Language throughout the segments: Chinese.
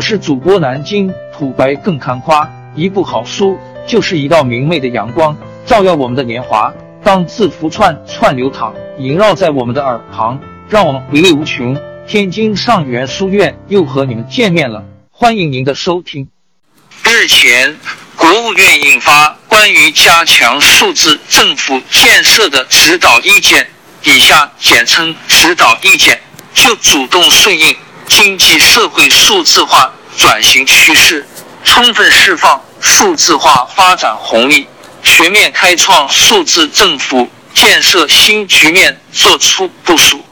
我是主播南京土白更看花，一部好书就是一道明媚的阳光，照耀我们的年华。当字符串串流淌，萦绕在我们的耳旁，让我们回味无穷。天津上元书院又和你们见面了，欢迎您的收听。日前，国务院印发关于加强数字政府建设的指导意见（以下简称指导意见），就主动顺应经济社会数字化转型趋势，充分释放数字化发展红利，全面开创数字政府建设新局面作出部署。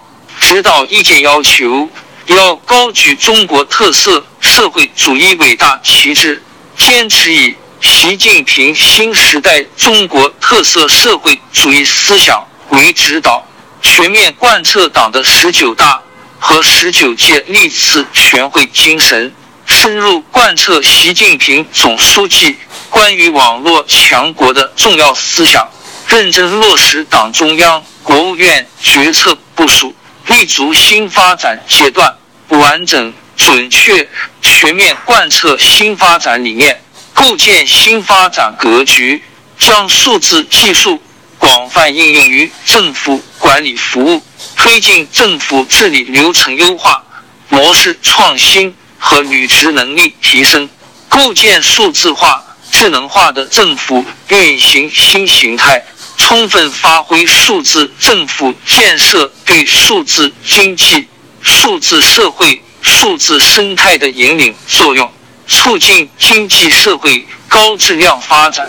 指导意见要求，要高举中国特色社会主义伟大旗帜，坚持以习近平新时代中国特色社会主义思想为指导，全面贯彻党的十九大和十九届历次全会精神，深入贯彻习近平总书记关于网络强国的重要思想，认真落实党中央、国务院决策部署。立足新发展阶段，完整、准确、全面贯彻新发展理念，构建新发展格局，将数字技术广泛应用于政府管理服务，推进政府治理流程优化、模式创新和履职能力提升，构建数字化、智能化的政府运行新形态。充分发挥数字政府建设对数字经济、数字社会、数字生态的引领作用，促进经济社会高质量发展，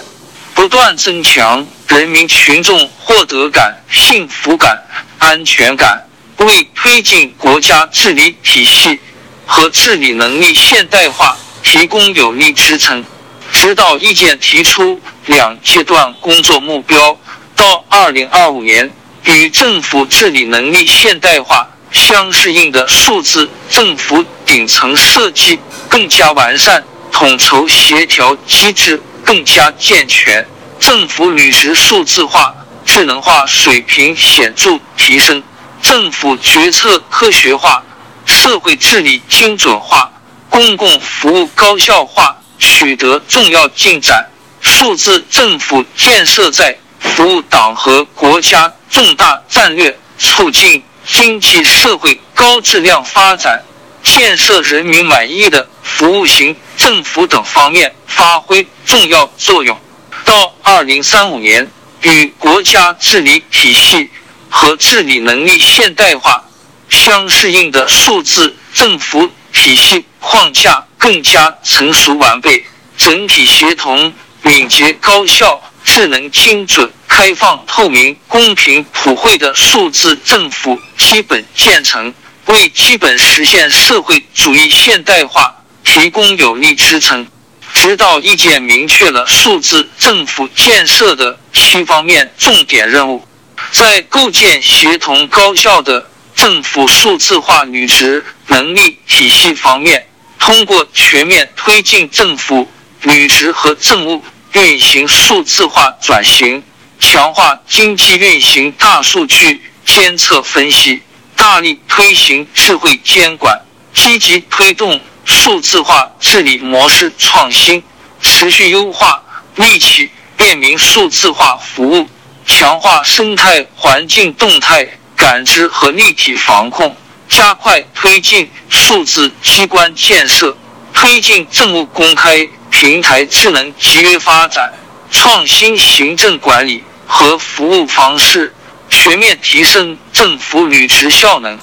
不断增强人民群众获得感、幸福感、安全感，为推进国家治理体系和治理能力现代化提供有力支撑。指导意见提出两阶段工作目标。到二零二五年，与政府治理能力现代化相适应的数字政府顶层设计更加完善，统筹协调机制更加健全，政府履职数字化、智能化水平显著提升，政府决策科学化、社会治理精准化、公共服务高效化取得重要进展，数字政府建设在。服务党和国家重大战略，促进经济社会高质量发展，建设人民满意的服务型政府等方面发挥重要作用。到二零三五年，与国家治理体系和治理能力现代化相适应的数字政府体系框架更加成熟完备，整体协同、敏捷、高效。智能、精准、开放、透明、公平、普惠的数字政府基本建成，为基本实现社会主义现代化提供有力支撑。指导意见明确了数字政府建设的七方面重点任务，在构建协同高效的政府数字化履职能力体系方面，通过全面推进政府履职和政务。运行数字化转型，强化经济运行大数据监测分析，大力推行智慧监管，积极推动数字化治理模式创新，持续优化立体便民数字化服务，强化生态环境动态感知和立体防控，加快推进数字机关建设，推进政务公开。平台智能集约发展，创新行政管理和服务方式，全面提升政府履职效能。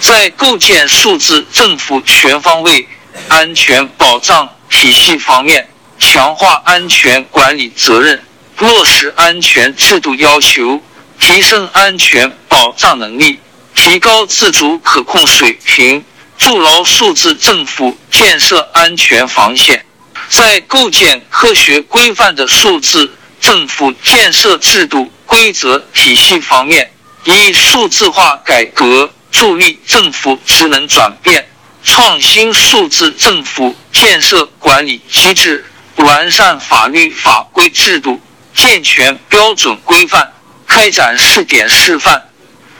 在构建数字政府全方位安全保障体系方面，强化安全管理责任，落实安全制度要求，提升安全保障能力，提高自主可控水平，筑牢数字政府建设安全防线。在构建科学规范的数字政府建设制度规则体系方面，以数字化改革助力政府职能转变，创新数字政府建设管理机制，完善法律法规制度，健全标准规范，开展试点示范，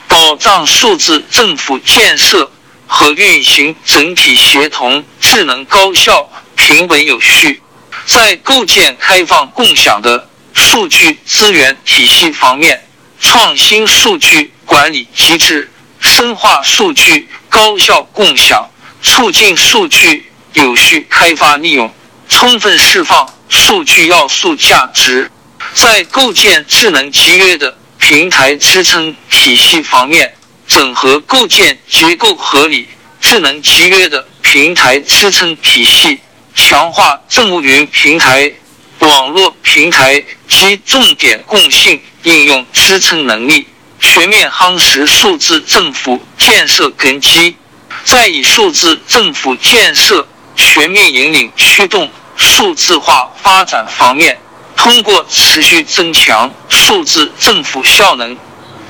保障数字政府建设和运行整体协同、智能高效、平稳有序。在构建开放共享的数据资源体系方面，创新数据管理机制，深化数据高效共享，促进数据有序开发利用，充分释放数据要素价值。在构建智能集约的平台支撑体系方面，整合构建结构合理、智能集约的平台支撑体系，强化政务云平台、网络平台及重点共性应用支撑能力，全面夯实数字政府建设根基。在以数字政府建设全面引领驱动数字化发展方面。通过持续增强数字政府效能，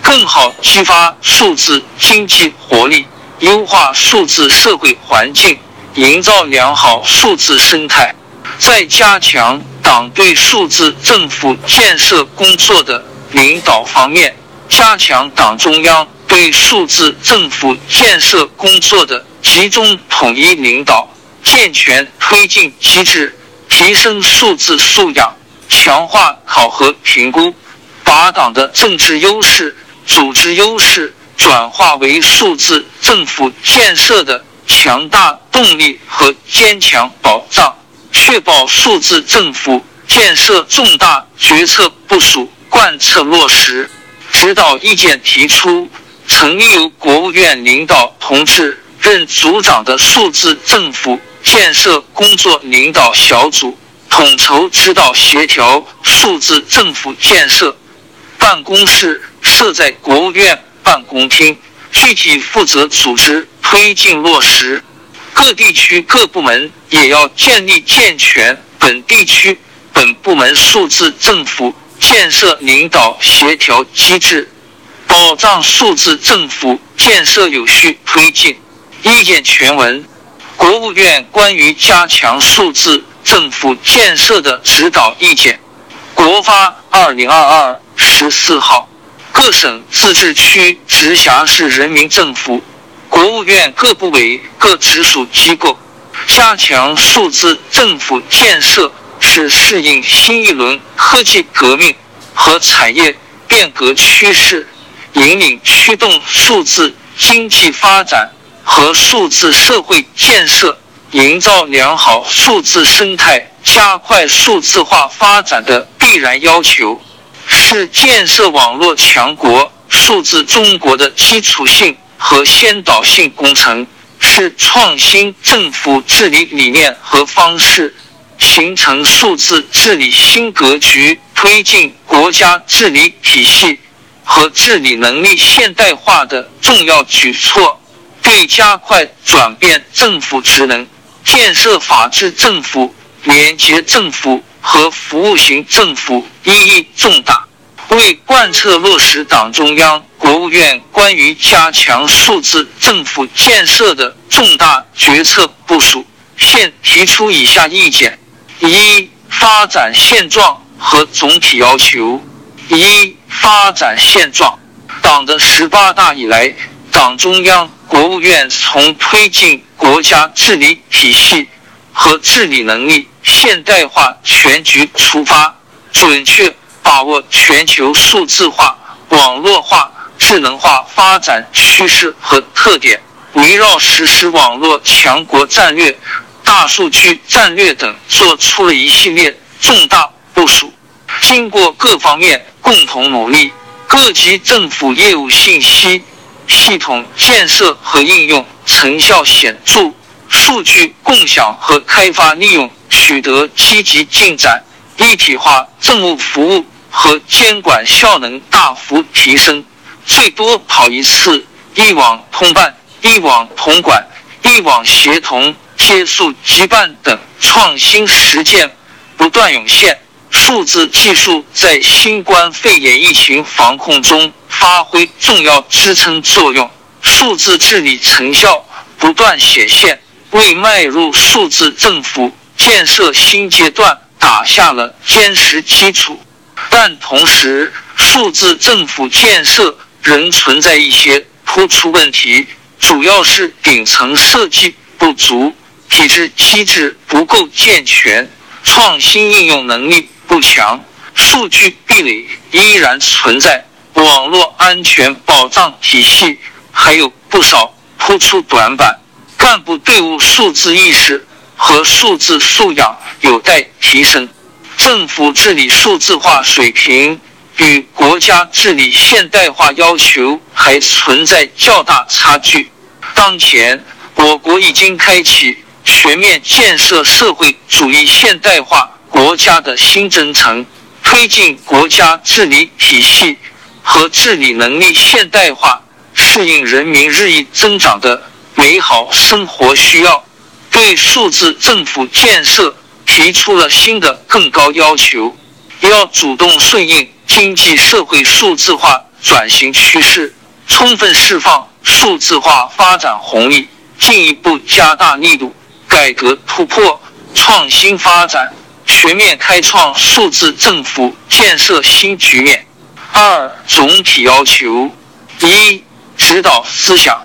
更好激发数字经济活力，优化数字社会环境，营造良好数字生态。在加强党对数字政府建设工作的领导方面，加强党中央对数字政府建设工作的集中统一领导，健全推进机制，提升数字素养。强化考核评估，把党的政治优势、组织优势转化为数字政府建设的强大动力和坚强保障，确保数字政府建设重大决策部署贯彻落实。指导意见提出，成立由国务院领导同志任组长的数字政府建设工作领导小组。统筹指导协调数字政府建设办公室设在国务院办公厅，具体负责组织推进落实。各地区各部门也要建立健全本地区本部门数字政府建设领导协调机制，保障数字政府建设有序推进。意见全文：国务院关于加强数字。政府建设的指导意见，国发二零二二十四号，各省、自治区、直辖市人民政府、国务院各部委、各直属机构，加强数字政府建设，是适应新一轮科技革命和产业变革趋势，引领驱动数字经济发展和数字社会建设。营造良好数字生态、加快数字化发展的必然要求，是建设网络强国、数字中国的基础性和先导性工程，是创新政府治理理念和方式，形成数字治理新格局、推进国家治理体系和治理能力现代化的重要举措，对加快转变政府职能。建设法治政府、廉洁政府和服务型政府意义重大。为贯彻落实党中央、国务院关于加强数字政府建设的重大决策部署，现提出以下意见：一、发展现状和总体要求。一、发展现状。党的十八大以来，党中央。国务院从推进国家治理体系和治理能力现代化全局出发，准确把握全球数字化、网络化、智能化发展趋势和特点，围绕实施网络强国战略、大数据战略等，做出了一系列重大部署。经过各方面共同努力，各级政府业务信息。系统建设和应用成效显著，数据共享和开发利用取得积极进展，一体化政务服务和监管效能大幅提升。最多跑一次，一网通办、一网统管、一网协同、接速即办等创新实践不断涌现。数字技术在新冠肺炎疫情防控中发挥重要支撑作用，数字治理成效不断显现，为迈入数字政府建设新阶段打下了坚实基础。但同时，数字政府建设仍存在一些突出问题，主要是顶层设计不足，体制机制不够健全，创新应用能力不强，数据壁垒依然存在，网络安全保障体系还有不少突出短板，干部队伍数字意识和数字素养有待提升，政府治理数字化水平。与国家治理现代化要求还存在较大差距。当前，我国已经开启全面建设社会主义现代化国家的新征程，推进国家治理体系和治理能力现代化，适应人民日益增长的美好生活需要，对数字政府建设提出了新的更高要求，要主动顺应。经济社会数字化转型趋势，充分释放数字化发展红利，进一步加大力度改革突破、创新发展，全面开创数字政府建设新局面。二、总体要求：一、指导思想，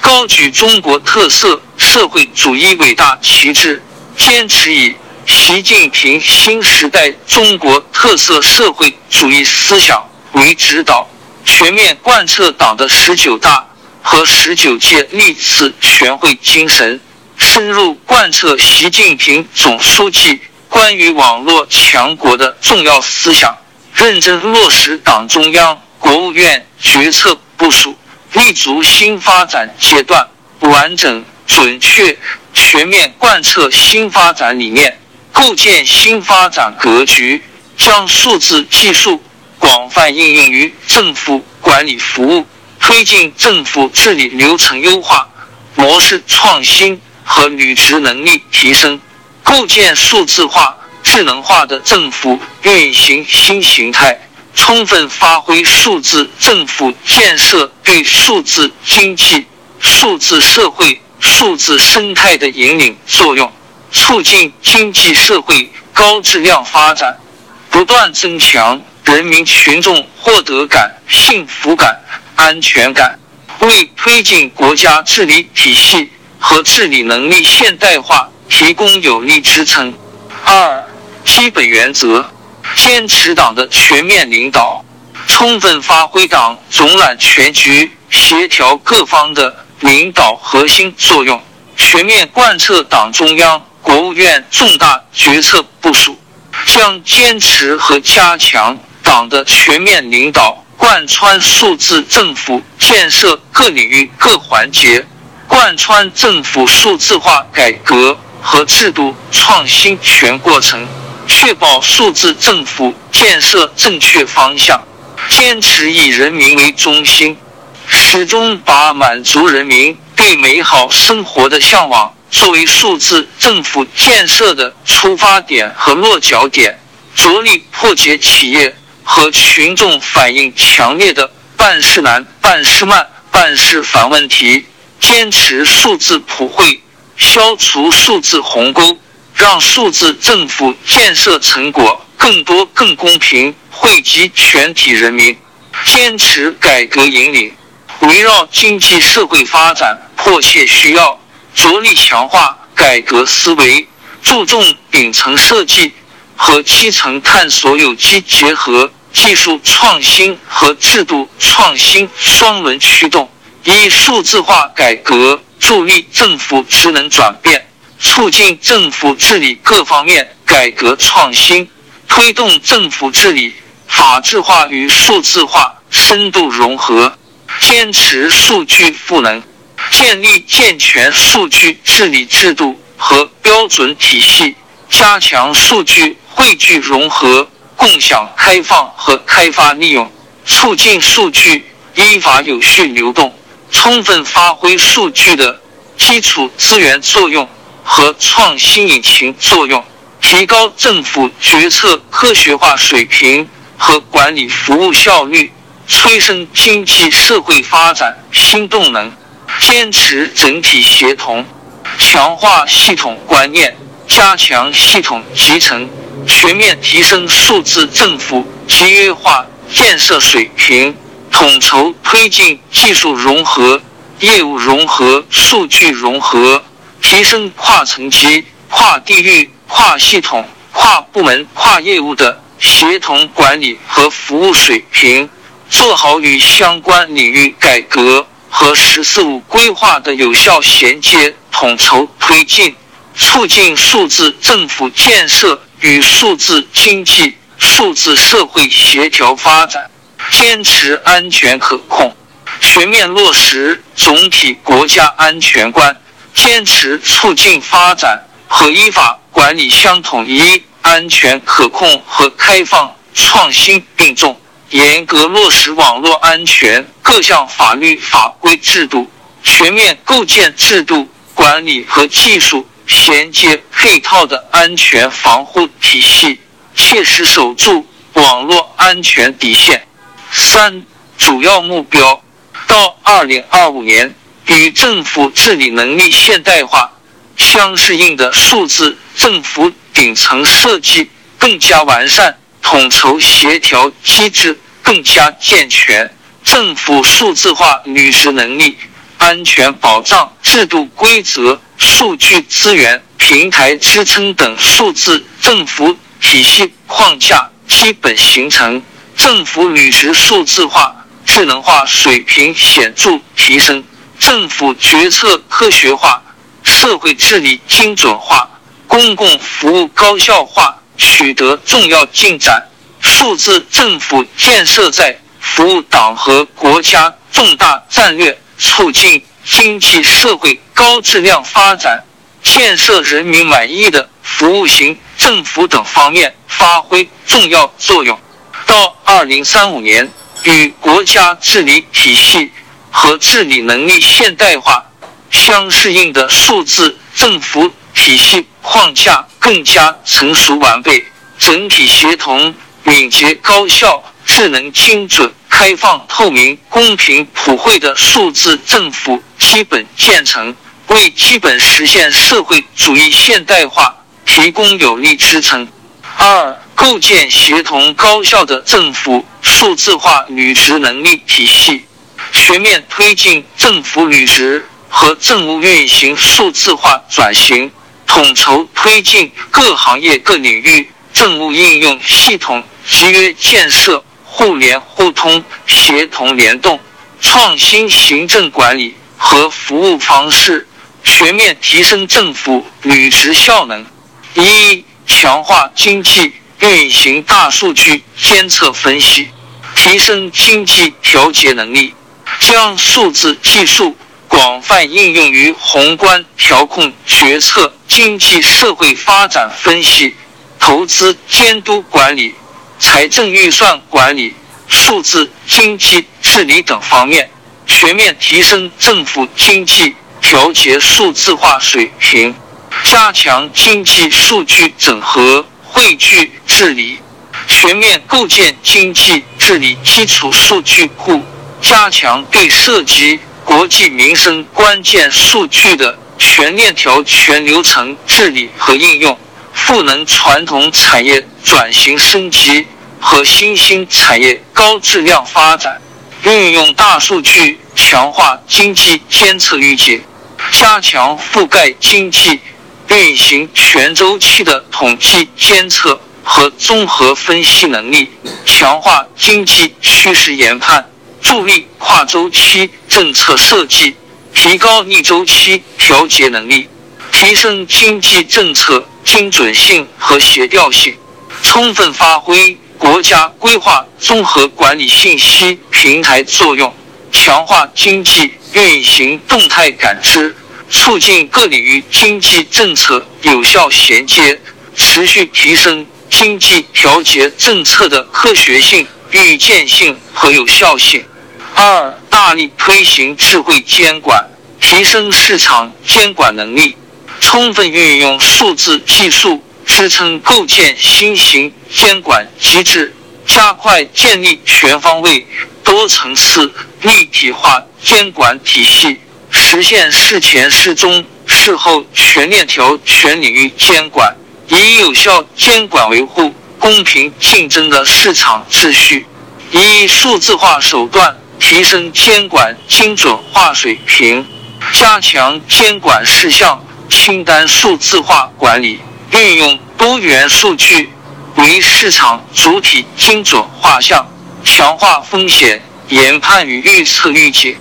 高举中国特色社会主义伟大旗帜，坚持以。习近平新时代中国特色社会主义思想为指导，全面贯彻党的十九大和十九届历次全会精神，深入贯彻习近平总书记关于网络强国的重要思想，认真落实党中央、国务院决策部署，立足新发展阶段，完整、准确、全面贯彻新发展理念。构建新发展格局，将数字技术广泛应用于政府管理服务，推进政府治理流程优化、模式创新和履职能力提升，构建数字化、智能化的政府运行新形态，充分发挥数字政府建设对数字经济、数字社会、数字生态的引领作用。促进经济社会高质量发展，不断增强人民群众获得感、幸福感、安全感，为推进国家治理体系和治理能力现代化提供有力支撑。二、基本原则：坚持党的全面领导，充分发挥党总揽全局、协调各方的领导核心作用，全面贯彻党中央。国务院重大决策部署，将坚持和加强党的全面领导，贯穿数字政府建设各领域各环节，贯穿政府数字化改革和制度创新全过程，确保数字政府建设正确方向。坚持以人民为中心，始终把满足人民对美好生活的向往。作为数字政府建设的出发点和落脚点，着力破解企业和群众反映强烈的办事难、办事慢、办事烦问题，坚持数字普惠，消除数字鸿沟，让数字政府建设成果更多、更公平，惠及全体人民。坚持改革引领，围绕经济社会发展迫切需要。着力强化改革思维，注重顶层设计和基层探索有机结合，技术创新和制度创新双轮驱动，以数字化改革助力政府职能转变，促进政府治理各方面改革创新，推动政府治理法治化与数字化深度融合，坚持数据赋能。建立健全数据治理制度和标准体系，加强数据汇聚融合、共享、开放和开发利用，促进数据依法有序流动，充分发挥数据的基础资源作用和创新引擎作用，提高政府决策科学化水平和管理服务效率，催生经济社会发展新动能。坚持整体协同，强化系统观念，加强系统集成，全面提升数字政府集约化建设水平，统筹推进技术融合、业务融合、数据融合，提升跨层级、跨地域、跨系统、跨部门、跨业务的协同管理和服务水平，做好与相关领域改革和“十四五”规划的有效衔接、统筹推进，促进数字政府建设与数字经济、数字社会协调发展，坚持安全可控。全面落实总体国家安全观，坚持促进发展和依法管理相统一、安全可控和开放创新并重，严格落实网络安全各项法律法规制度，全面构建制度管理和技术衔接配套的安全防护体系，切实守住网络安全底线。三主要目标。到二零二五年，与政府治理能力现代化相适应的数字政府顶层设计更加完善，统筹协调机制更加健全，政府数字化履职能力、安全保障制度规则、数据资源平台支撑等数字政府体系框架基本形成，政府履职数字化。智能化水平显著提升，政府决策科学化，社会治理精准化，公共服务高效化取得重要进展。数字政府建设在服务党和国家重大战略、促进经济社会高质量发展、建设人民满意的服务型政府等方面发挥重要作用。到二零三五年。与国家治理体系和治理能力现代化相适应的数字政府体系框架更加成熟完备，整体协同、敏捷、高效、智能、精准、开放、透明、公平、普惠的数字政府基本建成，为基本实现社会主义现代化提供有力支撑。二、构建协同高效的政府数字化履职能力体系，全面推进政府履职和政务运行数字化转型，统筹推进各行业各领域政务应用系统集约建设、互联互通、协同联动，创新行政管理和服务方式，全面提升政府履职效能。一强化经济运行大数据监测分析，提升经济调节能力，将数字技术广泛应用于宏观调控决策、经济社会发展分析、投资监督管理、财政预算管理、数字经济治理等方面，全面提升政府经济调节数字化水平。加强经济数据整合汇聚治理，全面构建经济治理基础数据库，加强对涉及国计民生关键数据的全链条全流程治理和应用，赋能传统产业转型升级和新兴产业高质量发展。运用大数据强化经济监测预警，加强覆盖经济。运行全周期的统计监测和综合分析能力，强化经济趋势研判，助力跨周期政策设计，提高逆周期调节能力，提升经济政策精准性和协调性，充分发挥国家规划综合管理信息平台作用，强化经济运行动态感知。促进各领域经济政策有效衔接，持续提升经济调节政策的科学性、预见性和有效性。二、大力推行智慧监管，提升市场监管能力，充分运用数字技术支撑构建新型监管机制，加快建立全方位、多层次、立体化监管体系。实现事前、事中、事后全链条、全领域监管，以有效监管维护公平竞争的市场秩序，以数字化手段提升监管精准化水平，加强监管事项清单数字化管理，运用多元数据为市场主体精准画像，强化风险研判与预测预警，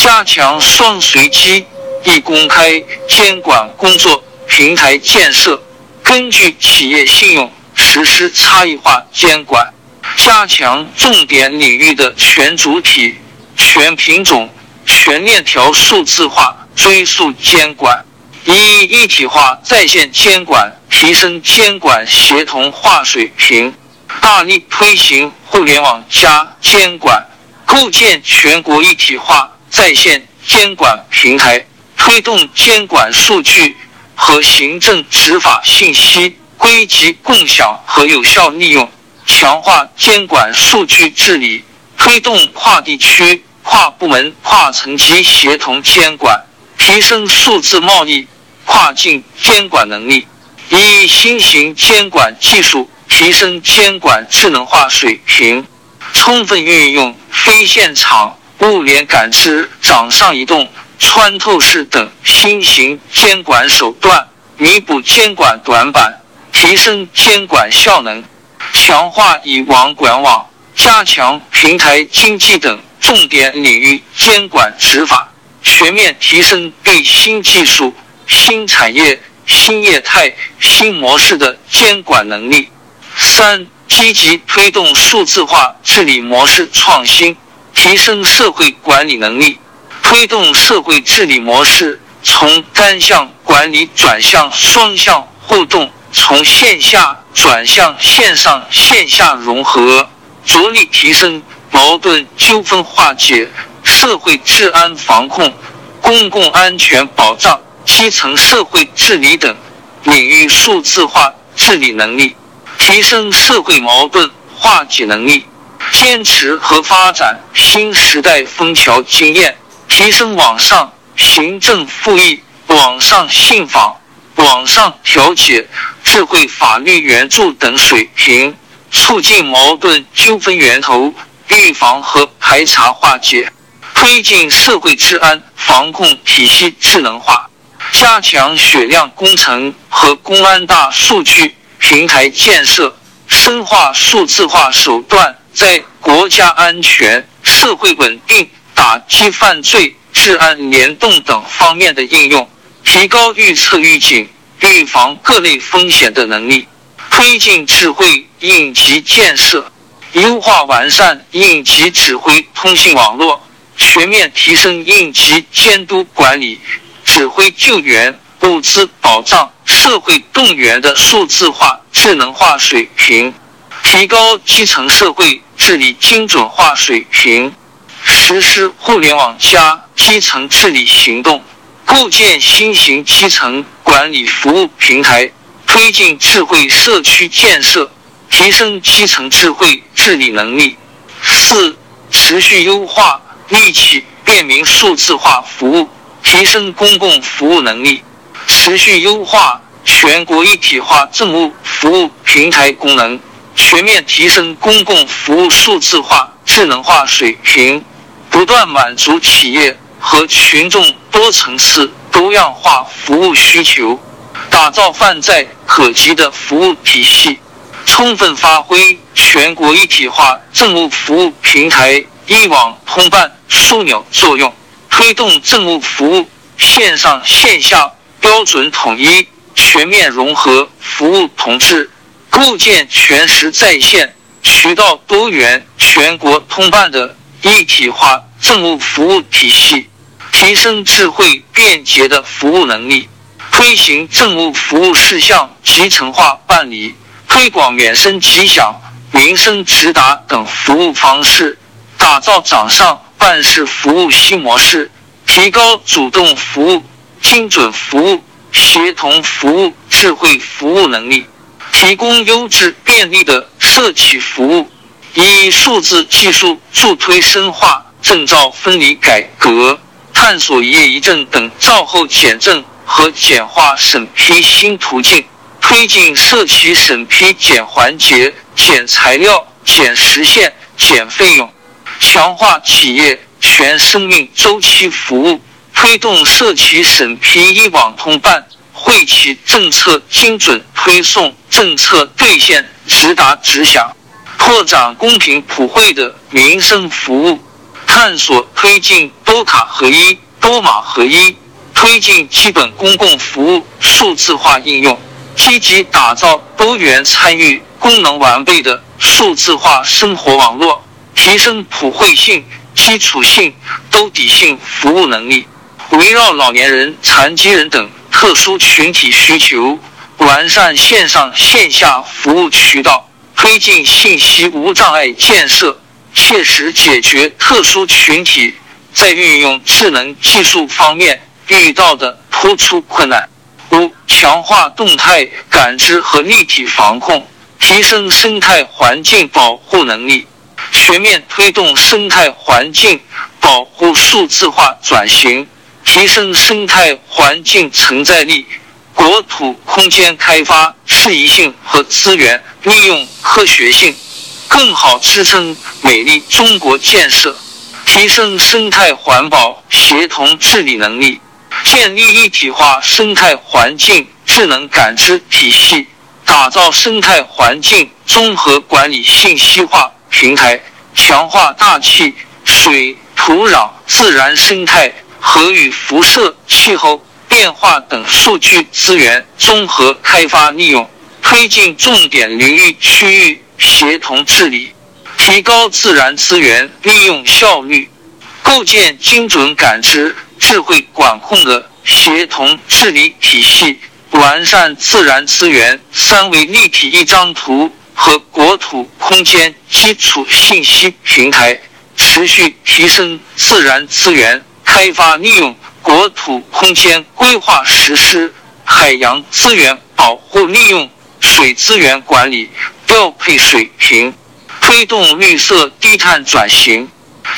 加强双随机、一公开监管工作平台建设，根据企业信用实施差异化监管。加强重点领域的全主体、全品种、全链条数字化追溯监管，一一体化在线监管，提升监管协同化水平。大力推行互联网加监管，构建全国一体化在线监管平台，推动监管数据和行政执法信息归集共享和有效利用。强化监管数据治理，推动跨地区、跨部门、跨层级协同监管，提升数字贸易跨境监管能力。以新型监管技术提升监管智能化水平，充分运用非现场物联感知、掌上移动、穿透式等新型监管手段，弥补监管短板，提升监管效能。强化以网管网，加强平台经济等重点领域监管执法，全面提升对新技术、新产业、新业态、新模式的监管能力。三、积极推动数字化治理模式创新，提升社会管理能力，推动社会治理模式从单向管理转向双向互动。从线下转向线上线下融合，着力提升矛盾纠纷化解、社会治安防控、公共安全保障、基层社会治理等领域数字化治理能力，提升社会矛盾化解能力，坚持和发展新时代枫桥经验，提升网上行政复议、网上信访。网上调解、智慧法律援助等水平，促进矛盾纠纷源头预防和排查化解，推进社会治安防控体系智能化，加强雪量工程和公安大数据平台建设，深化数字化手段在国家安全、社会稳定、打击犯罪、治安联动等方面的应用。提高预测预警、预防各类风险的能力，推进智慧应急建设，优化完善应急指挥通信网络，全面提升应急监督管理、指挥救援、物资保障、社会动员的数字化智能化水平，提高基层社会治理精准化水平，实施互联网加基层治理行动。构建新型基层管理服务平台，推进智慧社区建设，提升基层智慧治理能力。四、持续优化利企便民数字化服务，提升公共服务能力。持续优化全国一体化政务服务平台功能，全面提升公共服务数字化智能化水平，不断满足企业。和群众多层次多样化服务需求，打造泛在可及的服务体系，充分发挥全国一体化政务服务平台一网通办枢纽作用，推动政务服务线上线下标准统一、全面融合服务同质，构建全时在线、渠道多元、全国通办的一体化。政务服务体系，提升智慧便捷的服务能力，推行政务服务事项集成化办理，推广免申吉祥、民生直达等服务方式，打造掌上办事服务新模式，提高主动服务、精准服务、协同服务、智慧服务能力，提供优质便利的社企服务，以数字技术助推深化。证照分离改革，探索一业一证等照后检证和简化审批新途径，推进社企审批减环节、减材料、减时限、减费用，强化企业全生命周期服务，推动社企审批一网通办，惠企政策精准推送，政策兑现直达直享，拓展公平普惠的民生服务，探索推进多卡合一、多码合一，推进基本公共服务数字化应用，积极打造多元参与、功能完备的数字化生活网络。提升普惠性、基础性、兜底性服务能力，围绕老年人、残疾人等特殊群体需求，完善线上线下服务渠道，推进信息无障碍建设，切实解决特殊群体在运用智能技术方面遇到的突出困难。五、强化动态感知和立体防控，提升生态环境保护能力。全面推动生态环境保护数字化转型，提升生态环境承载力，国土空间开发适宜性和资源利用科学性，更好支撑美丽中国建设。提升生态环保协同治理能力，建立一体化生态环境智能感知体系，打造生态环境综合管理信息化。平台强化大气、水、土壤、自然生态、和与辐射、气候变化等数据资源综合开发利用，推进重点领域区域协同治理，提高自然资源利用效率，构建精准感知、智慧管控的协同治理体系，完善自然资源三维立体一张图。和国土空间基础信息平台持续提升自然资源开发利用、国土空间规划实施、海洋资源保护利用、水资源管理调配水平，推动绿色低碳转型，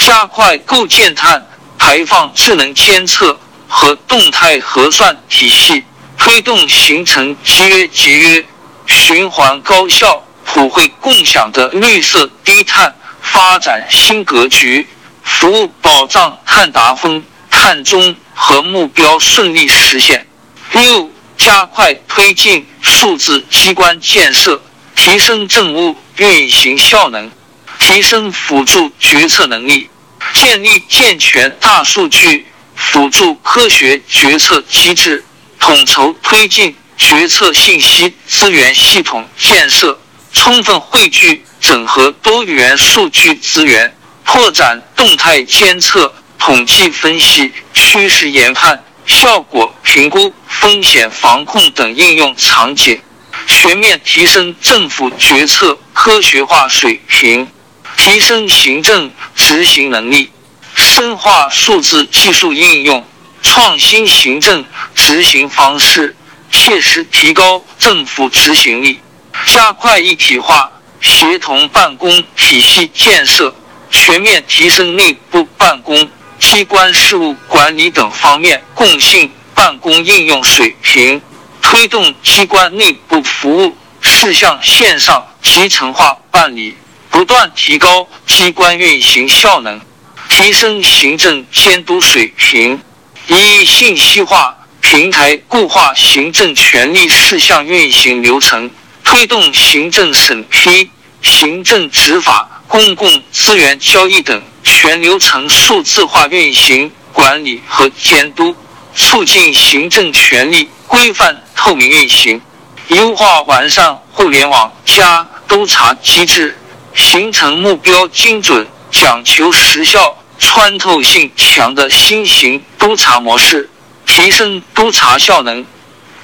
加快构建碳排放智能监测和动态核算体系，推动形成节约节约、循环高效。普惠共享的绿色低碳发展新格局，服务保障碳达峰、碳中和目标顺利实现。六、加快推进数字机关建设，提升政务运行效能，提升辅助决策能力，建立健全大数据辅助科学决策机制，统筹推进决策信息资源系统建设。充分汇聚、整合多元数据资源，拓展动态监测、统计分析、趋势研判、效果评估、风险防控等应用场景，全面提升政府决策科学化水平，提升行政执行能力，深化数字技术应用，创新行政执行方式，切实提高政府执行力。加快一体化协同办公体系建设，全面提升内部办公、机关事务管理等方面共性办公应用水平，推动机关内部服务事项线上集成化办理，不断提高机关运行效能，提升行政监督水平。一、信息化平台固化行政权力事项运行流程。推动行政审批、行政执法、公共资源交易等全流程数字化运行管理和监督，促进行政权力规范透明运行，优化完善互联网加督查机制，形成目标精准、讲求实效、穿透性强的新型督查模式，提升督查效能，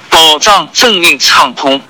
保障政令畅通。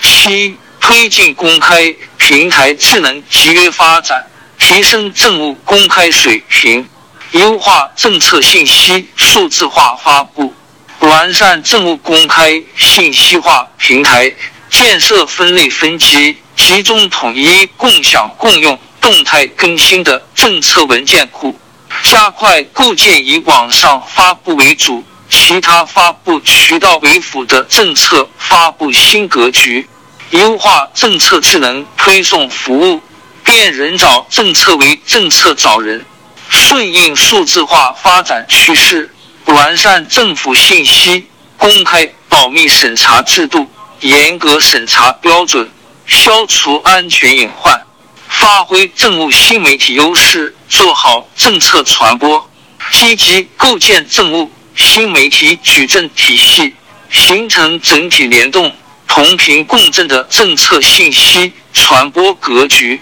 七、推进公开平台智能集约发展，提升政务公开水平，优化政策信息数字化发布，完善政务公开信息化平台，建设分类分级、集中统一、共享共用、动态更新的政策文件库，加快构建以网上发布为主、其他发布渠道为辅的政策发布新格局。优化政策智能推送服务，变人找政策为政策找人，顺应数字化发展趋势，完善政府信息公开保密审查制度，严格审查标准，消除安全隐患，发挥政务新媒体优势，做好政策传播，积极构建政务新媒体矩阵体系，形成整体联动、同频共振的政策信息传播格局。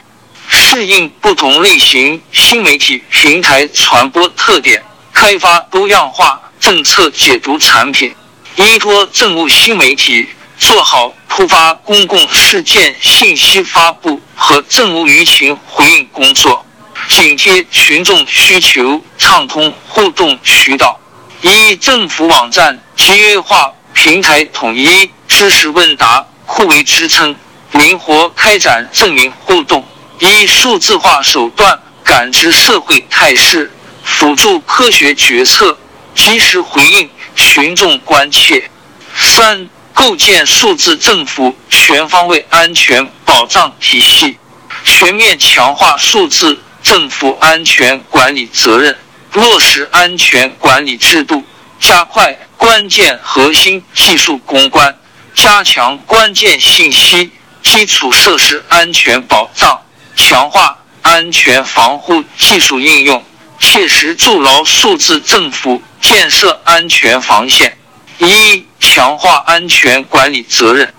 适应不同类型新媒体平台传播特点，开发多样化政策解读产品，依托政务新媒体做好突发公共事件信息发布和政务舆情回应工作，紧贴群众需求，畅通互动渠道，以政府网站集约化平台统一知识问答互为支撑，灵活开展证明互动。以数字化手段感知社会态势，辅助科学决策，及时回应群众关切。三、构建数字政府全方位安全保障体系，全面强化数字政府安全管理责任，落实安全管理制度，加快关键核心技术攻关，加强关键信息基础设施安全保障。强化安全防护技术应用，切实筑牢数字政府建设安全防线。一、强化安全管理责任，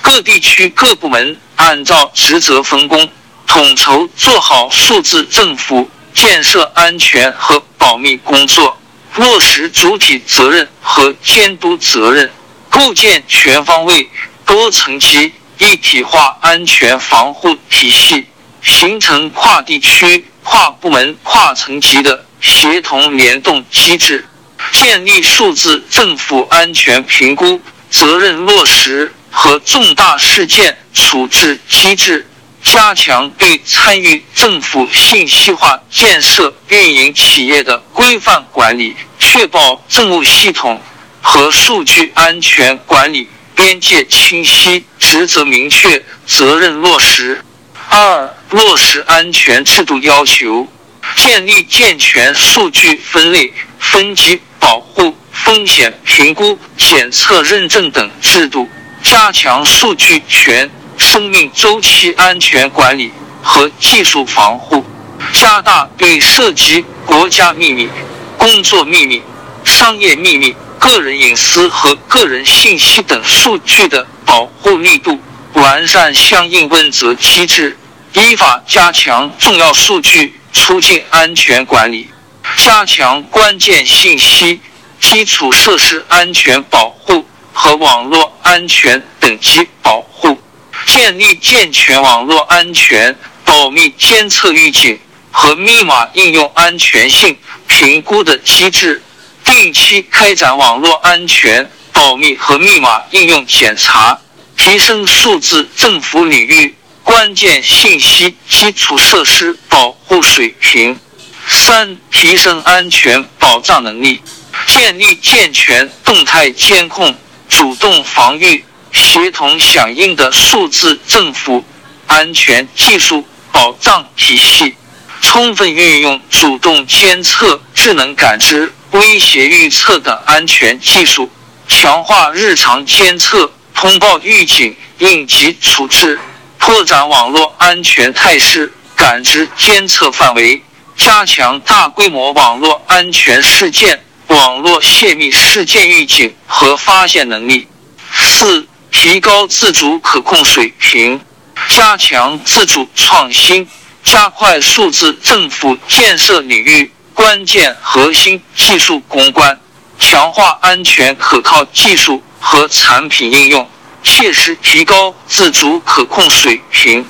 各地区各部门按照职责分工，统筹做好数字政府建设安全和保密工作，落实主体责任和监督责任，构建全方位、多层级、一体化安全防护体系。形成跨地区、跨部门、跨层级的协同联动机制，建立数字政府安全评估、责任落实和重大事件处置机制，加强对参与政府信息化建设运营企业的规范管理，确保政务系统和数据安全管理边界清晰、职责明确、责任落实。二、落实安全制度要求，建立健全数据分类、分级、保护、风险评估、检测认证等制度，加强数据权、生命周期安全管理和技术防护，加大对涉及国家秘密、工作秘密、商业秘密、个人隐私和个人信息等数据的保护力度。完善相应问责机制，依法加强重要数据出境安全管理，加强关键信息、基础设施安全保护和网络安全等级保护，建立健全网络安全保密监测预警和密码应用安全性评估的机制，定期开展网络安全保密和密码应用检查。提升数字政府领域关键信息基础设施保护水平。三、提升安全保障能力，建立健全动态监控、主动防御、协同响应的数字政府安全技术保障体系，充分运用主动监测、智能感知、威胁预测等安全技术，强化日常监测。通报预警、应急处置，拓展网络安全态势感知监测范围，加强大规模网络安全事件、网络泄密事件预警和发现能力。四、提高自主可控水平，加强自主创新，加快数字政府建设领域关键核心技术攻关，强化安全可靠技术。和产品应用，切实提高自主可控水平，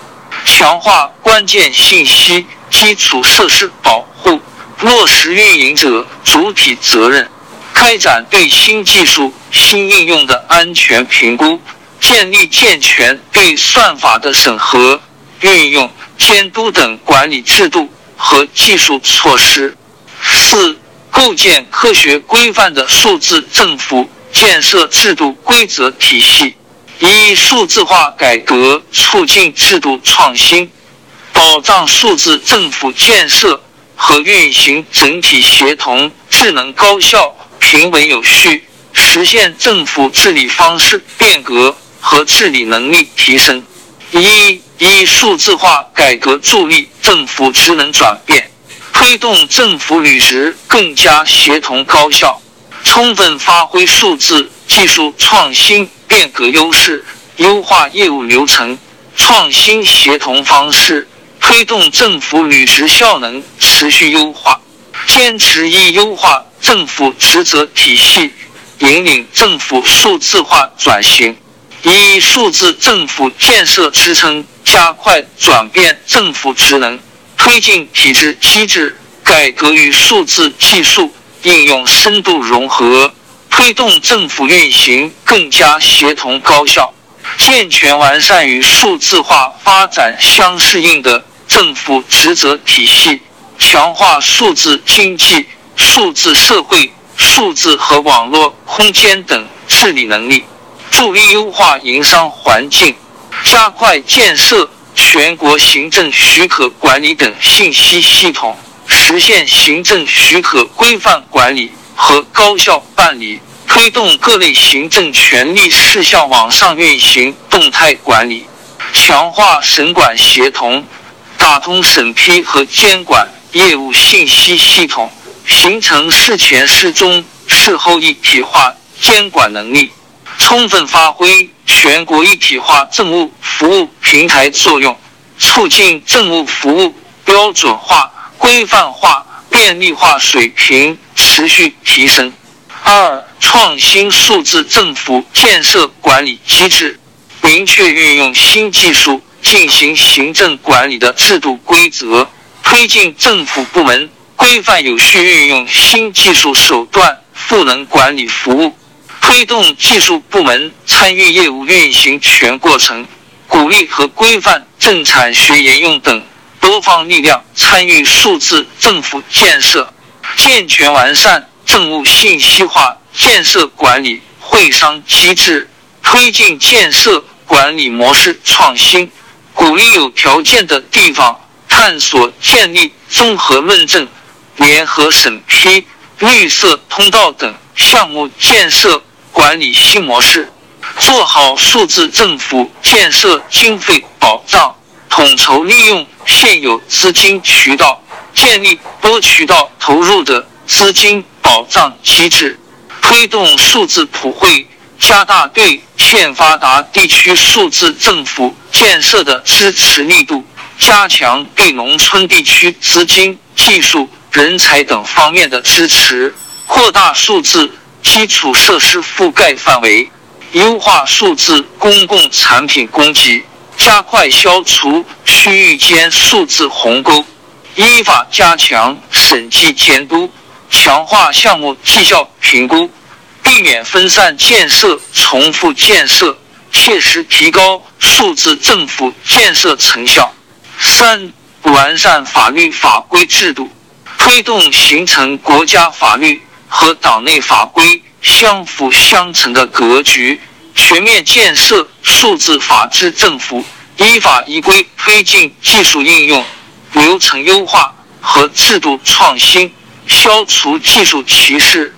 强化关键信息基础设施保护，落实运营者主体责任，开展对新技术新应用的安全评估，建立健全对算法的审核、运用、监督等管理制度和技术措施。四、构建科学规范的数字政府。建设制度规则体系，以数字化改革促进制度创新，保障数字政府建设和运行整体协同、智能高效、平稳有序，实现政府治理方式变革和治理能力提升。一、以数字化改革助力政府职能转变，推动政府履职更加协同高效，充分发挥数字技术创新变革优势，优化业务流程，创新协同方式，推动政府履职效能持续优化。坚持以优化政府职责体系，引领政府数字化转型。以数字政府建设支撑，加快转变政府职能，推进体制机制改革与数字技术应用深度融合，推动政府运行更加协同高效，健全完善与数字化发展相适应的政府职责体系，强化数字经济、数字社会、数字和网络空间等治理能力。助力优化营商环境，加快建设全国行政许可管理等信息系统，实现行政许可规范管理和高效办理，推动各类行政权力事项网上运行动态管理，强化省管协同，打通审批和监管业务信息系统，形成事前事中事后一体化监管能力。充分发挥全国一体化政务服务平台作用，促进政务服务标准化、规范化、便利化水平持续提升。二、创新数字政府建设管理机制，明确运用新技术进行行政管理的制度规则，推进政府部门规范有序运用新技术手段赋能管理服务。推动技术部门参与业务运行全过程，鼓励和规范政产学研用等多方力量参与数字政府建设，健全完善政务信息化建设管理会商机制，推进建设管理模式创新，鼓励有条件的地方探索建立综合论证、联合审批、绿色通道等项目建设。管理新模式，做好数字政府建设经费保障，统筹利用现有资金渠道，建立多渠道投入的资金保障机制，推动数字普惠，加大对欠发达地区数字政府建设的支持力度，加强对农村地区资金、技术、人才等方面的支持，扩大数字。基础设施覆盖范围，优化数字公共产品供给，加快消除区域间数字鸿沟，依法加强审计监督，强化项目绩效评估，避免分散建设、重复建设，切实提高数字政府建设成效。三、完善法律法规制度，推动形成国家法律。和党内法规相辅相成的格局，全面建设数字法治政府，依法依规推进技术应用、流程优化和制度创新，消除技术歧视，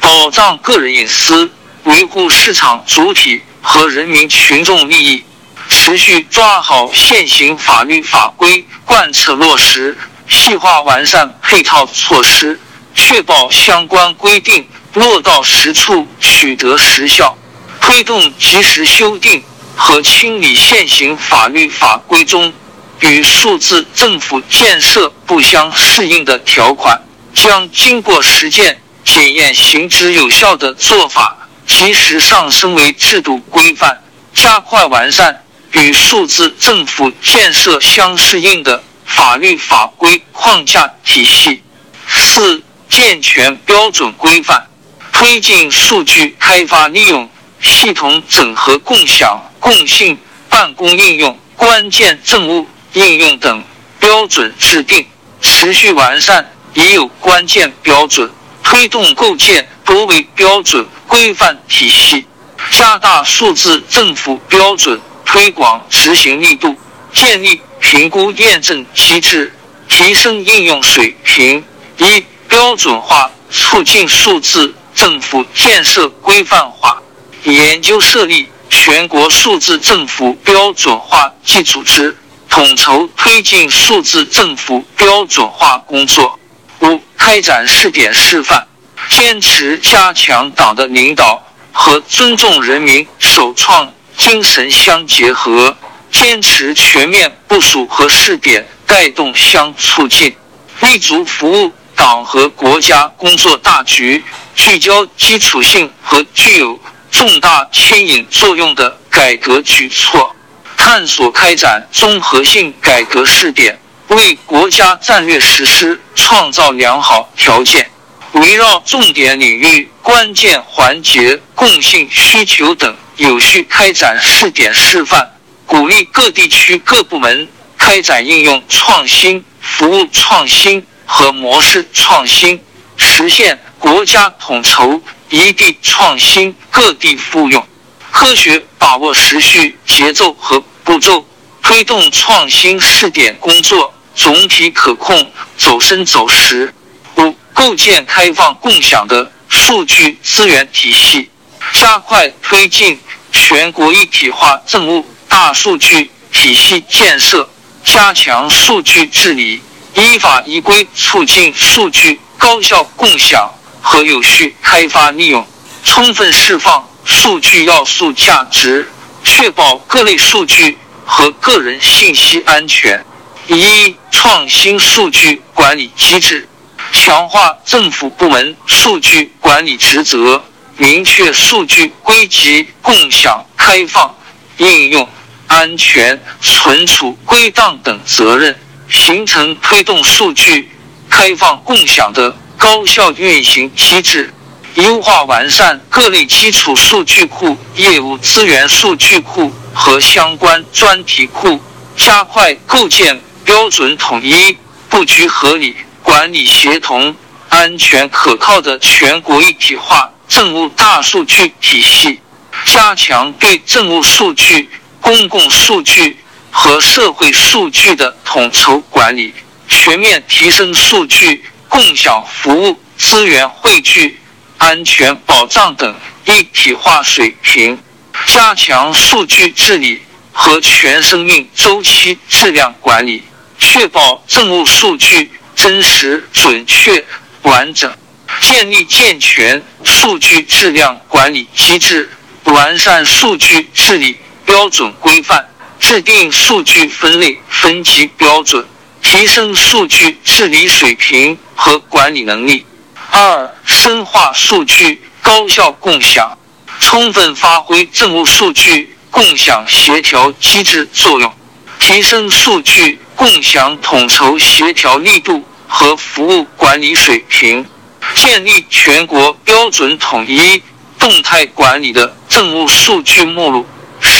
保障个人隐私，维护市场主体和人民群众利益，持续抓好现行法律法规贯彻落实，细化完善配套措施。确保相关规定落到实处、取得实效，推动及时修订和清理现行法律法规中与数字政府建设不相适应的条款，将经过实践检验行之有效的做法及时上升为制度规范，加快完善与数字政府建设相适应的法律法规框架体系。四。健全标准规范，推进数据开发利用、系统整合共享、共性办公应用、关键政务应用等标准制定，持续完善已有关键标准，推动构建多维标准规范体系，加大数字政府标准推广执行力度，建立评估验证机制，提升应用水平。一、标准化，促进数字政府建设规范化。研究设立全国数字政府标准化技组织，统筹推进数字政府标准化工作。五、开展试点示范，坚持加强党的领导和尊重人民首创精神相结合，坚持全面部署和试点带动相促进，立足服务党和国家工作大局，聚焦基础性和具有。重大牵引作用的改革举措，探索开展综合性改革试点，为国家战略实施创造良好条件。围绕重点领域、关键环节、共性需求等，有序开展试点示范，鼓励各地区各部门开展应用创新、服务创新和模式创新，实现国家统筹。一地创新，各地复用，科学把握时序、节奏和步骤，推动创新试点工作总体可控、走深走实。五、构建开放共享的数据资源体系，加快推进全国一体化政务大数据体系建设，加强数据治理，依法依规促进数据高效共享。和有序开发利用，充分释放数据要素价值，确保各类数据和个人信息安全。一、创新数据管理机制，强化政府部门数据管理职责，明确数据归集、共享、开放、应用、安全、存储、归档等责任，形成推动数据开放共享的。高效运行机制，优化完善各类基础数据库、业务资源数据库和相关专题库，加快构建标准统一、布局合理、管理协同、安全可靠的全国一体化政务大数据体系，加强对政务数据、公共数据和社会数据的统筹管理，全面提升数据。共享服务、资源汇聚、安全保障等一体化水平，加强数据治理和全生命周期质量管理，确保政务数据真实、准确、完整，建立健全数据质量管理机制，完善数据治理标准规范，制定数据分类分级标准。提升数据治理水平和管理能力。二、深化数据高效共享，充分发挥政务数据共享协调机制作用，提升数据共享统筹协调力度和服务管理水平，建立全国标准统一动态管理的政务数据目录，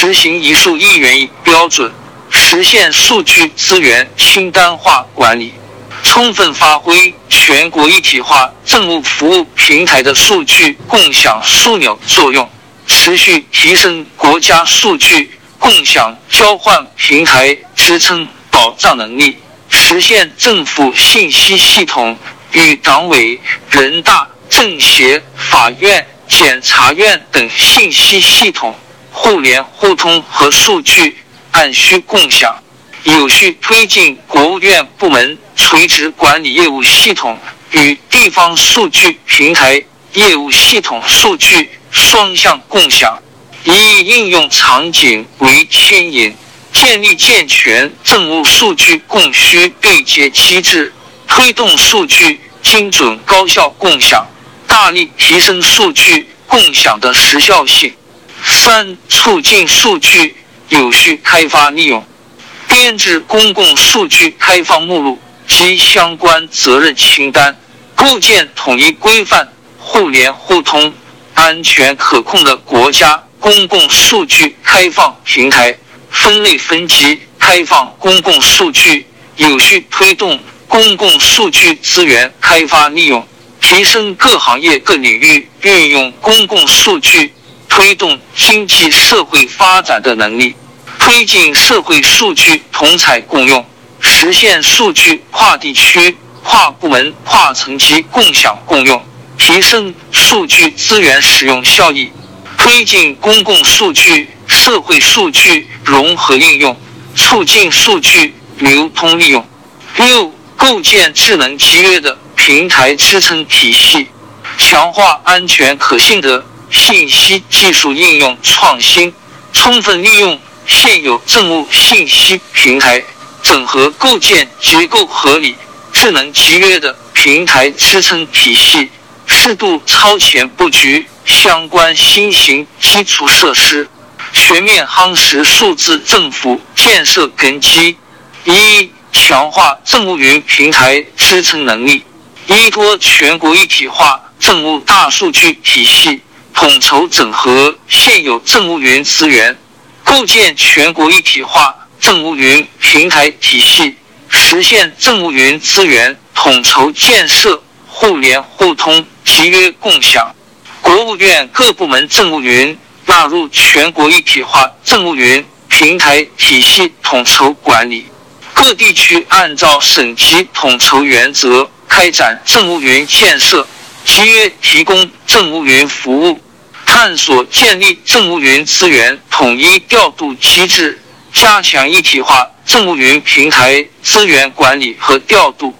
实行一数一元一标准。实现数据资源清单化管理，充分发挥全国一体化政务服务平台的数据共享枢纽作用，持续提升国家数据共享交换平台支撑保障能力，实现政府信息系统与党委、人大、政协、法院、检察院等信息系统互联互通和数据。按需共享，有序推进国务院部门垂直管理业务系统与地方数据平台业务系统数据双向共享，以应用场景为牵引，建立健全政务数据供需对接机制，推动数据精准高效共享，大力提升数据共享的时效性。三、促进数据。有序开发利用，编制公共数据开放目录及相关责任清单，构建统一规范、互联互通、安全可控的国家公共数据开放平台，分类分级开放公共数据，有序推动公共数据资源开发利用，提升各行业各领域运用公共数据，推动经济社会发展的能力。推进社会数据同采共用，实现数据跨地区、跨部门、跨层级共享共用，提升数据资源使用效益，推进公共数据、社会数据融合应用，促进数据流通利用。六、构建智能集约的平台支撑体系，强化安全可信的信息技术应用创新，充分利用。现有政务信息平台整合构建结构合理、智能集约的平台支撑体系，适度超前布局相关新型基础设施，全面夯实数字政府建设根基。一、强化政务云平台支撑能力，依托全国一体化政务大数据体系，统筹整合现有政务云资源。构建全国一体化政务云平台体系，实现政务云资源统筹建设、互联互通、集约共享。国务院各部门政务云纳入全国一体化政务云平台体系统筹管理，各地区按照省级统筹原则开展政务云建设，集约提供政务云服务。探索建立政务云资源统一调度机制，加强一体化政务云平台资源管理和调度。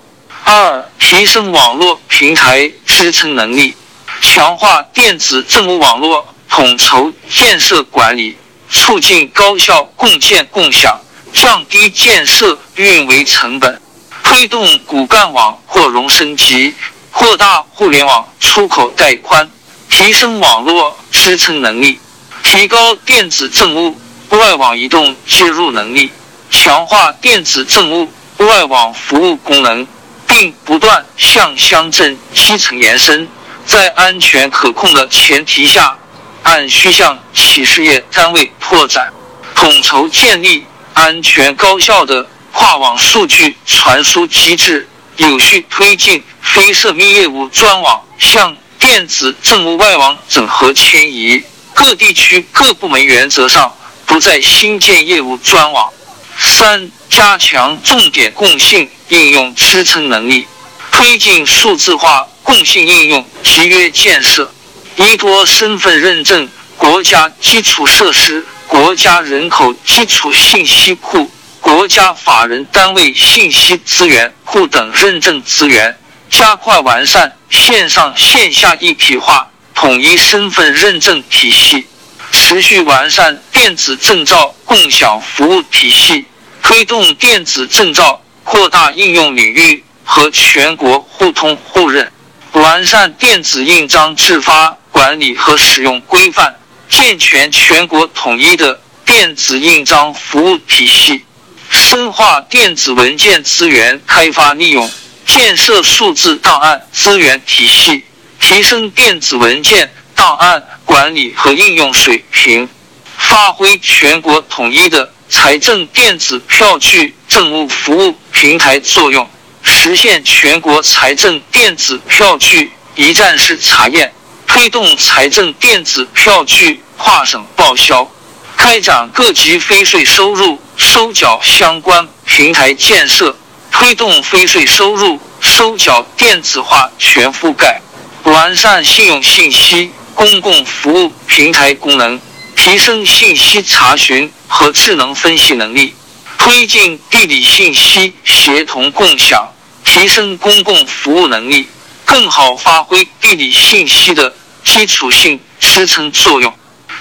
二、提升网络平台支撑能力，强化电子政务网络统筹建设管理，促进高效共建共享，降低建设运维成本，推动骨干网扩容升级，扩大互联网出口带宽。提升网络支撑能力，提高电子政务外网移动接入能力，强化电子政务外网服务功能，并不断向乡镇基层延伸。在安全可控的前提下，按需向企事业单位拓展，统筹建立安全高效的跨网数据传输机制，有序推进非涉密业务专网向。电子政务外网整合迁移，各地区各部门原则上不再新建业务专网。三、加强重点共性应用支撑能力，推进数字化共性应用集约建设，依托身份认证、国家基础设施、国家人口基础信息库、国家法人单位信息资源库等认证资源。加快完善线上线下一体化、统一身份认证体系，持续完善电子证照共享服务体系，推动电子证照扩大应用领域和全国互通互认，完善电子印章制发管理和使用规范，健全全国统一的电子印章服务体系，深化电子文件资源开发利用。建设数字档案资源体系，提升电子文件档案管理和应用水平，发挥全国统一的财政电子票据政务服务平台作用，实现全国财政电子票据一站式查验，推动财政电子票据跨省报销，开展各级非税收入收缴相关平台建设。推动非税收入收缴电子化全覆盖，完善信用信息公共服务平台功能，提升信息查询和智能分析能力，推进地理信息协同共享，提升公共服务能力，更好发挥地理信息的基础性支撑作用。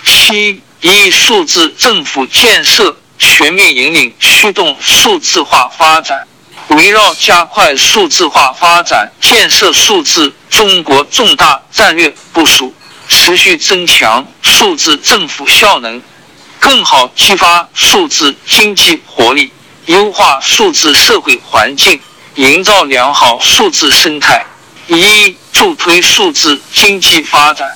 七一数字政府建设全面引领驱动数字化发展。围绕加快数字化发展、建设数字中国重大战略部署，持续增强数字政府效能，更好激发数字经济活力，优化数字社会环境，营造良好数字生态，一助推数字经济发展，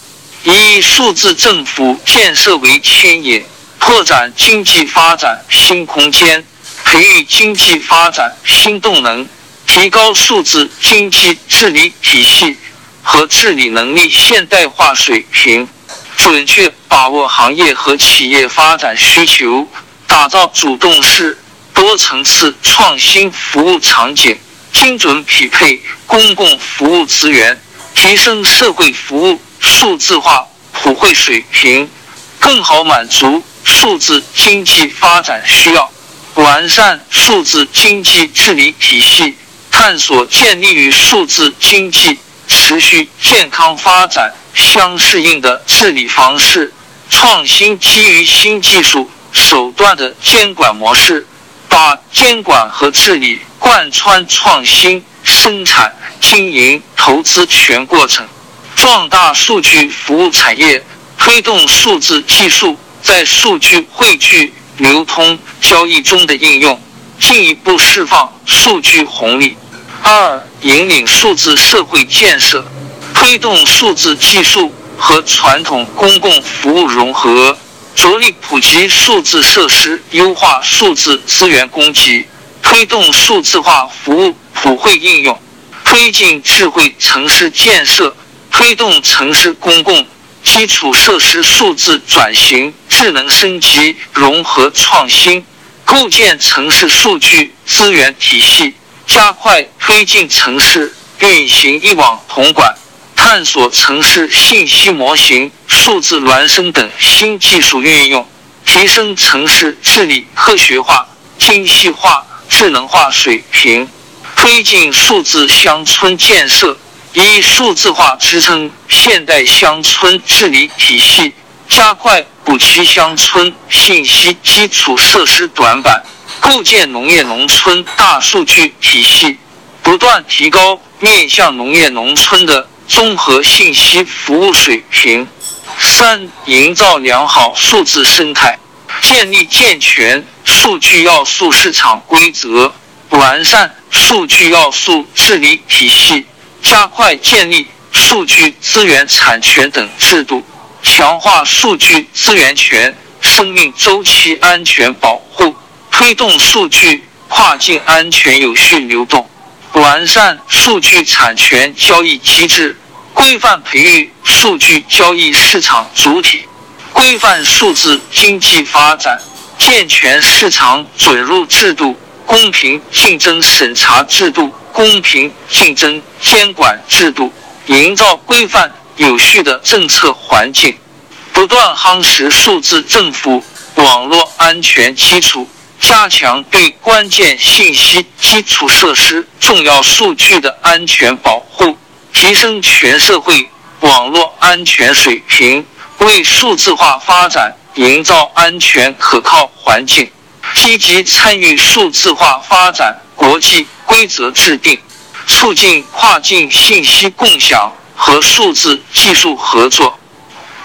以数字政府建设为牵引，拓展经济发展新空间。培育经济发展新动能，提高数字经济治理体系和治理能力现代化水平，准确把握行业和企业发展需求，打造主动式、多层次创新服务场景，精准匹配公共服务资源，提升社会服务数字化普惠水平，更好满足数字经济发展需要。完善数字经济治理体系，探索建立与数字经济持续健康发展相适应的治理方式，创新基于新技术。手段的监管模式，把监管和治理贯穿创新、生产、经营、投资全过程，壮大数据服务产业，推动数字技术在数据汇聚、流通、交易中的应用，进一步释放数据红利。二、引领数字社会建设，推动数字技术和传统公共服务融合。着力普及数字设施，优化数字资源供给，推动数字化服务普惠应用，推进智慧城市建设，推动城市公共基础设施数字转型、智能升级、融合创新，构建城市数据资源体系，加快推进城市运行一网统管。探索城市信息模型、数字孪生等新技术运用，提升城市治理科学化、精细化、智能化水平；推进数字乡村建设，以数字化支撑现代乡村治理体系，加快补齐乡村信息基础设施短板，构建农业农村大数据体系，不断提高面向农业农村的。综合信息服务水平。三、营造良好数字生态，建立健全数据要素市场规则，完善数据要素治理体系，加快建立数据资源产权等制度，强化数据资源权生命周期安全保护，推动数据跨境安全有序流动。完善数据产权交易机制，规范培育数据交易市场主体，规范数字经济发展，健全市场准入制度、公平竞争审查制度、公平竞争监管制度，营造规范有序的政策环境，不断夯实数字政府网络安全基础。加强对关键信息基础设施、重要数据的安全保护，提升全社会网络安全水平，为数字化发展营造安全可靠环境。积极参与数字化发展国际规则制定，促进跨境信息共享和数字技术合作。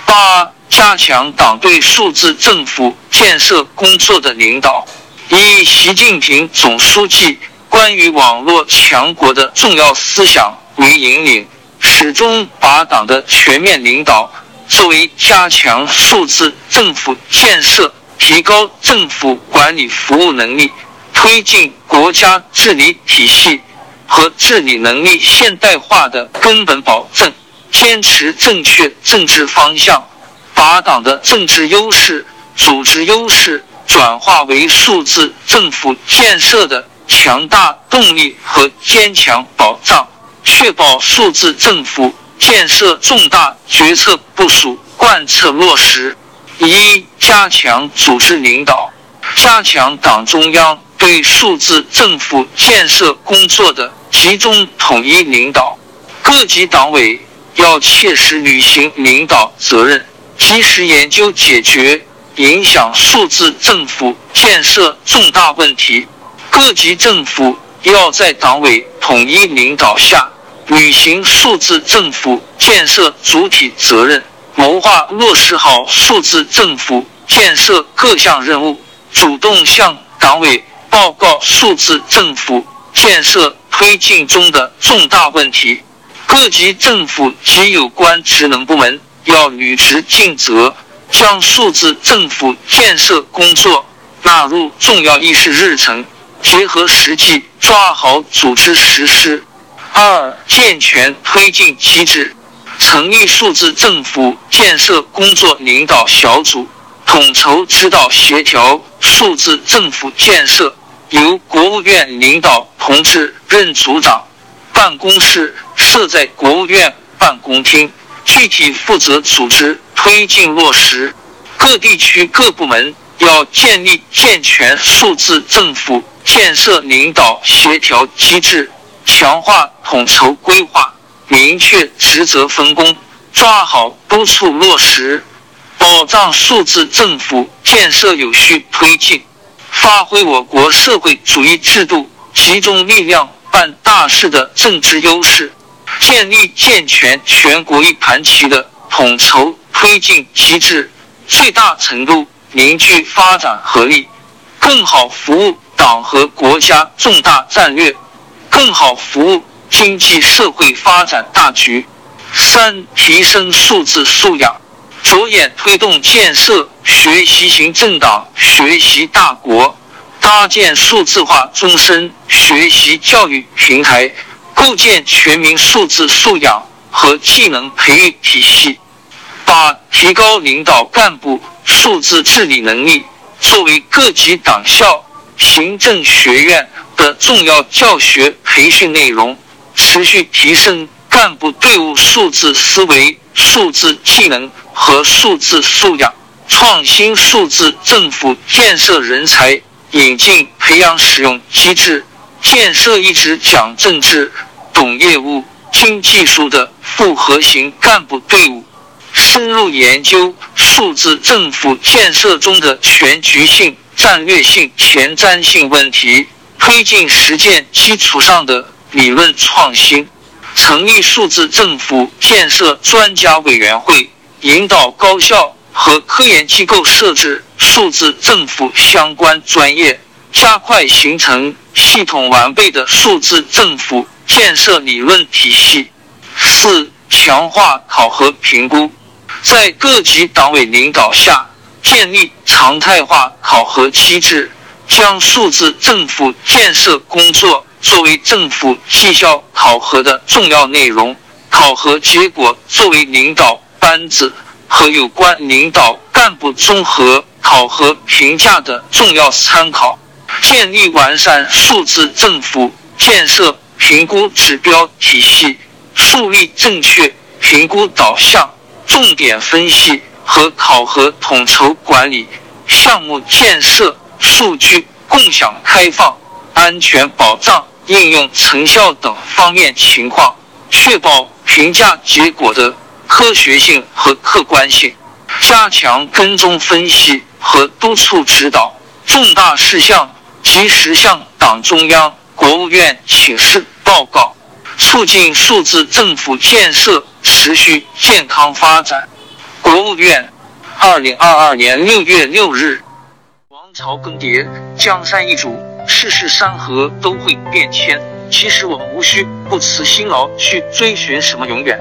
八、加强党对数字政府建设工作的领导。以习近平总书记关于网络强国的重要思想为引领，始终把党的全面领导作为加强数字政府建设、提高政府管理服务能力、推进国家治理体系和治理能力现代化的根本保证。坚持正确政治方向，把党的政治优势、组织优势。转化为数字政府建设的强大动力和坚强保障，确保数字政府建设重大决策部署贯彻落实。一、加强组织领导，加强党中央对数字政府建设工作的集中统一领导。各级党委要切实履行领导责任，及时研究解决。影响数字政府建设重大问题，各级政府要在党委统一领导下，履行数字政府建设主体责任，谋划落实好数字政府建设各项任务，主动向党委报告数字政府建设推进中的重大问题。各级政府及有关职能部门要履职尽责。将数字政府建设工作纳入重要议事日程，结合实际抓好组织实施。二、健全推进机制，成立数字政府建设工作领导小组，统筹指导协调数字政府建设，由国务院领导同志任组长，办公室设在国务院办公厅，具体负责组织推进落实。各地区各部门要建立健全数字政府建设领导协调机制，强化统筹规划，明确职责分工，抓好督促落实。保障数字政府建设有序推进，发挥我国社会主义制度集中力量办大事的政治优势，建立健全全国一盘棋的统筹推进机制，最大程度凝聚发展合力，更好服务党和国家重大战略，更好服务经济社会发展大局。三、提升数字素养。着眼推动建设学习型政党、学习大国，搭建数字化终身学习教育平台，构建全民数字素养和技能培育体系，把提高领导干部数字治理能力作为各级党校、行政学院的重要教学培训内容，持续提升干部队伍数字思维、数字技能。和数字素养，创新数字政府建设人才引进培养使用机制，建设一直讲政治、懂业务、精技术的复合型干部队伍，深入研究数字政府建设中的全局性、战略性、前瞻性问题，推进实践基础上的理论创新，成立数字政府建设专家委员会。引导高校和科研机构设置数字政府相关专业，加快形成系统完备的数字政府建设理论体系。四、强化考核评估，在各级党委领导下建立常态化考核机制，将数字政府建设工作作为政府绩效考核的重要内容，考核结果作为领导。班子和有关领导干部综合考核评价的重要参考，建立完善数字政府建设评估指标体系，树立正确评估导向、重点分析和考核统筹管理、项目建设、数据共享开放、安全保障、应用成效等方面情况，确保评价结果的。科学性和客观性，加强跟踪分析和督促指导，重大事项及时向党中央、国务院请示报告，促进数字政府建设持续健康发展。国务院，二零二二年六月六日。王朝更迭，江山易主，世事山河都会变迁。其实我们无需不辞辛劳去追寻什么永远。